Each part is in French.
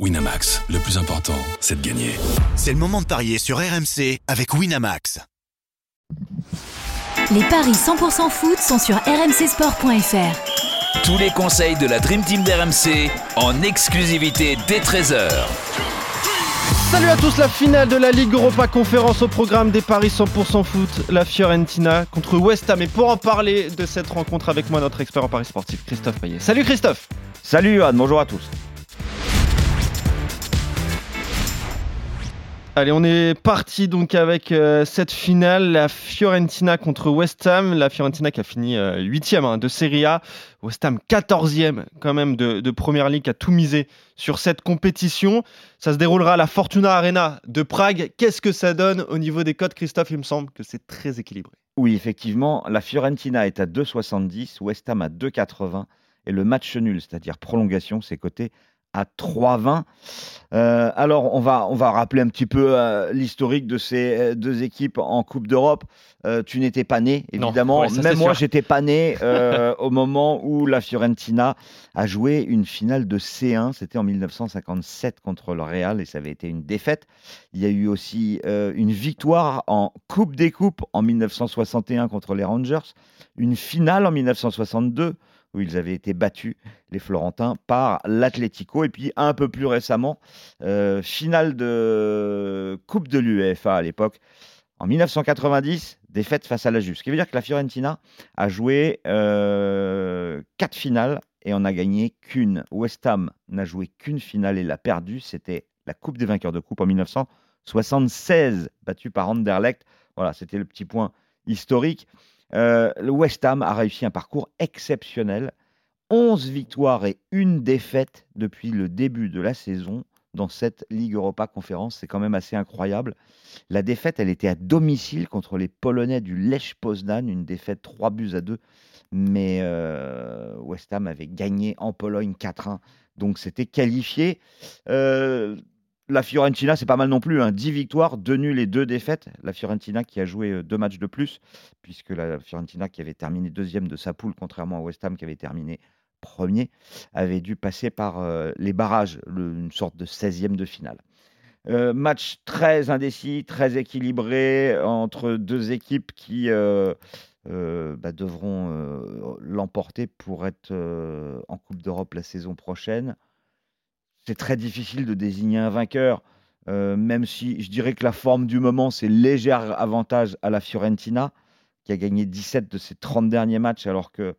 Winamax, le plus important, c'est de gagner. C'est le moment de parier sur RMC avec Winamax. Les paris 100% foot sont sur rmcsport.fr. Tous les conseils de la Dream Team d'RMC en exclusivité dès 13h. Salut à tous, la finale de la Ligue Europa Conférence au programme des paris 100% foot, la Fiorentina contre West Ham. Et pour en parler de cette rencontre avec moi, notre expert en paris sportif, Christophe Payet. Salut Christophe Salut Anne, bonjour à tous Allez, on est parti donc avec euh, cette finale, la Fiorentina contre West Ham. La Fiorentina qui a fini 8 euh, de Serie A. West Ham 14e quand même de, de, Première a tout misé sur cette compétition. Ça se déroulera à la Fortuna Arena de Prague. Qu'est-ce que ça donne au niveau des codes, Christophe? Il me semble que c'est très équilibré. Oui, effectivement, la Fiorentina est à 2,70, West Ham à 2,80 et le match nul, c'est-à-dire prolongation, c'est coté à 3,20. Euh, alors, on va, on va rappeler un petit peu euh, l'historique de ces euh, deux équipes en Coupe d'Europe. tu n'étais pas né, évidemment. Même moi, j'étais pas né au moment où la Fiorentina a joué une finale de C1. C'était en 1957 contre le Real et ça avait été une défaite. Il y a eu aussi une victoire en Coupe des Coupes en 1961 contre les Rangers, une finale en 1962 où ils avaient été battus, les Florentins, par l'Atlético. Et puis un peu plus récemment, euh, finale de Coupe de l'UEFA à l'époque, en 1990, défaite face à la Juve. Ce qui veut dire que la Fiorentina a joué euh, quatre finales et on a gagné qu'une. West Ham n'a joué qu'une finale et l'a perdue. C'était la Coupe des vainqueurs de Coupe en 1976, battue par Anderlecht. Voilà, c'était le petit point historique. Euh, le West Ham a réussi un parcours exceptionnel. 11 victoires et une défaite depuis le début de la saison dans cette Ligue Europa Conférence. C'est quand même assez incroyable. La défaite, elle était à domicile contre les Polonais du Lech Poznan, une défaite 3 buts à 2. Mais euh, West Ham avait gagné en Pologne 4-1. Donc c'était qualifié. Euh, la Fiorentina, c'est pas mal non plus. Hein. 10 victoires, 2 nuls et 2 défaites. La Fiorentina qui a joué euh, deux matchs de plus, puisque la Fiorentina qui avait terminé deuxième de sa poule, contrairement à West Ham qui avait terminé premier, avait dû passer par euh, les barrages, une sorte de 16e de finale. Euh, match très indécis, très équilibré entre deux équipes qui bah, devront l'emporter pour être en Coupe d'Europe la saison prochaine c'est très difficile de désigner un vainqueur, euh, même si je dirais que la forme du moment, c'est léger avantage à la Fiorentina, qui a gagné 17 de ses 30 derniers matchs, alors que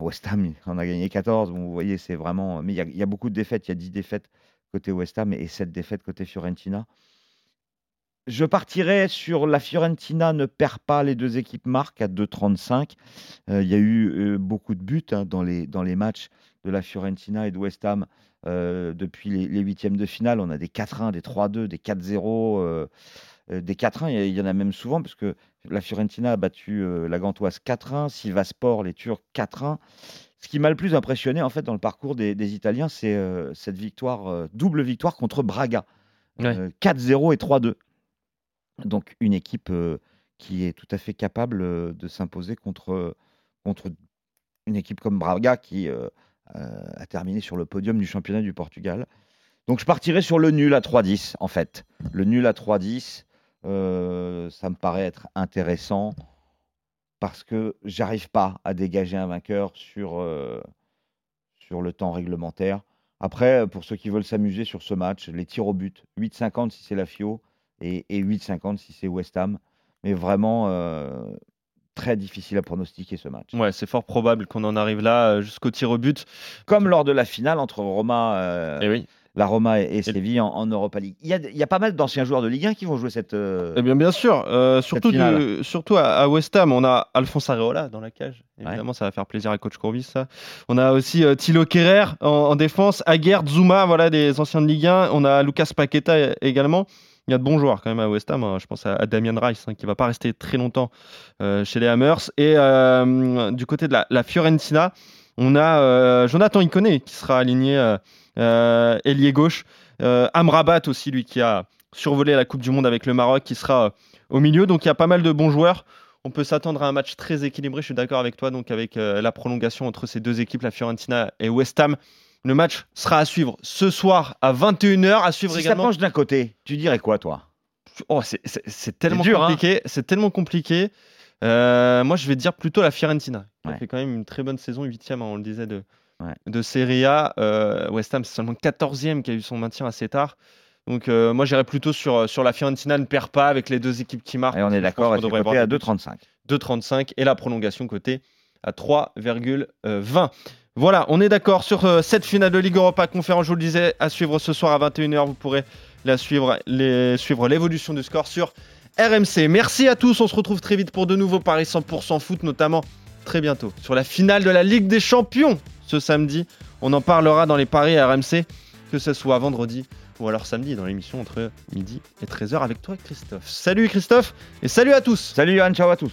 West Ham en a gagné 14. vous voyez, c'est vraiment. Mais il y, a, beaucoup de défaites. Il y a 10 défaites côté West Ham et 7 défaites côté Fiorentina. Je partirais sur la Fiorentina ne perd pas, les deux équipes marquent à 2,35. Euh, il y a eu euh, beaucoup de buts hein, dans, les, dans les matchs de la Fiorentina et de West Ham euh, depuis les, huitièmes de finale. On a des 4-1, des 3-2, des 4-0. des 4-1, il y en a même souvent, parce que la Fiorentina a battu la Gantoise 4-1, Sivaspor, les Turcs 4-1. Ce qui m'a le plus impressionné en fait dans le parcours des, des Italiens, c'est cette victoire, double victoire contre Braga. 4-0 et 3-2. Donc une équipe qui est tout à fait capable de s'imposer contre, contre une équipe comme Braga qui a terminé sur le podium du championnat du Portugal. Donc je partirai sur le nul à 3-10 en fait. Le nul à 3-10, ça me paraît être intéressant parce que j'arrive pas à dégager un vainqueur sur, sur le temps réglementaire. Après, pour ceux qui veulent s'amuser sur ce match, les tirs au but, 8-50 si c'est la FIO, et, 8,50 si c'est West Ham. Mais vraiment euh, très difficile à pronostiquer ce match. Ouais, c'est fort probable qu'on en arrive là euh, jusqu'au tir au but. Comme lors de la finale entre Roma. Euh, et eh oui la Roma et, Séville en, Europa League. Il y, a, pas mal d'anciens joueurs de Ligue 1 qui vont jouer cette. eh bien, bien sûr. surtout surtout à, West Ham, on a Alphonse Areola dans la cage. Évidemment, ça va faire plaisir à coach Courbis. Ça. On a aussi Thilo Kerrer en, défense, Aguerd, Zuma, voilà des anciens de Ligue 1. On a Lucas Paqueta également il y a de bons joueurs quand même à West Ham. Hein. Je pense à, Damien Rice hein, qui va pas rester très longtemps euh, chez les Hammers. Et euh, du côté de la, Fiorentina, on a euh, Jonathan Iconé qui sera aligné ailier gauche. Amrabat aussi, lui qui a survolé la Coupe du Monde avec le Maroc, qui sera au milieu. Donc il y a pas mal de bons joueurs. On peut s'attendre à un match très équilibré. Je suis d'accord avec toi. Donc avec la prolongation entre ces deux équipes, la Fiorentina et West Ham Le match sera à suivre ce soir à 21h. À suivre si également. ça penche d'un côté, tu dirais quoi, toi? Oh, c'est- tellement dur, hein. compliqué. C'est tellement compliqué. Euh, moi, je vais dire plutôt la Fiorentina. qui Ouais. fait quand même une très bonne saison, 8 on le disait, de, Ouais. de Serie A. Euh, West Ham, c'est seulement 14e qui a eu son maintien assez tard. Donc, euh, moi, j'irais plutôt sur, sur la Fiorentina ne perd pas avec les deux équipes qui marquent. Et on est d'accord, est devrait cotée voir à des buts. 2,35. 2,35 et la prolongation côté à 3,20. Voilà, on est d'accord sur euh, cette finale de Ligue Europa conférence, je vous le disais, à suivre ce soir à 21h. Vous pourrez la suivre, suivre l'évolution du score sur RMC. Merci à tous, on se retrouve très vite pour de nouveaux paris 100% foot, notamment très bientôt sur la finale de la Ligue des Champions ce samedi. On en parlera dans les paris RMC, que ce soit vendredi ou alors samedi dans l'émission entre midi et 13h avec toi Christophe. Salut Christophe et salut à tous Salut Johan, ciao à tous.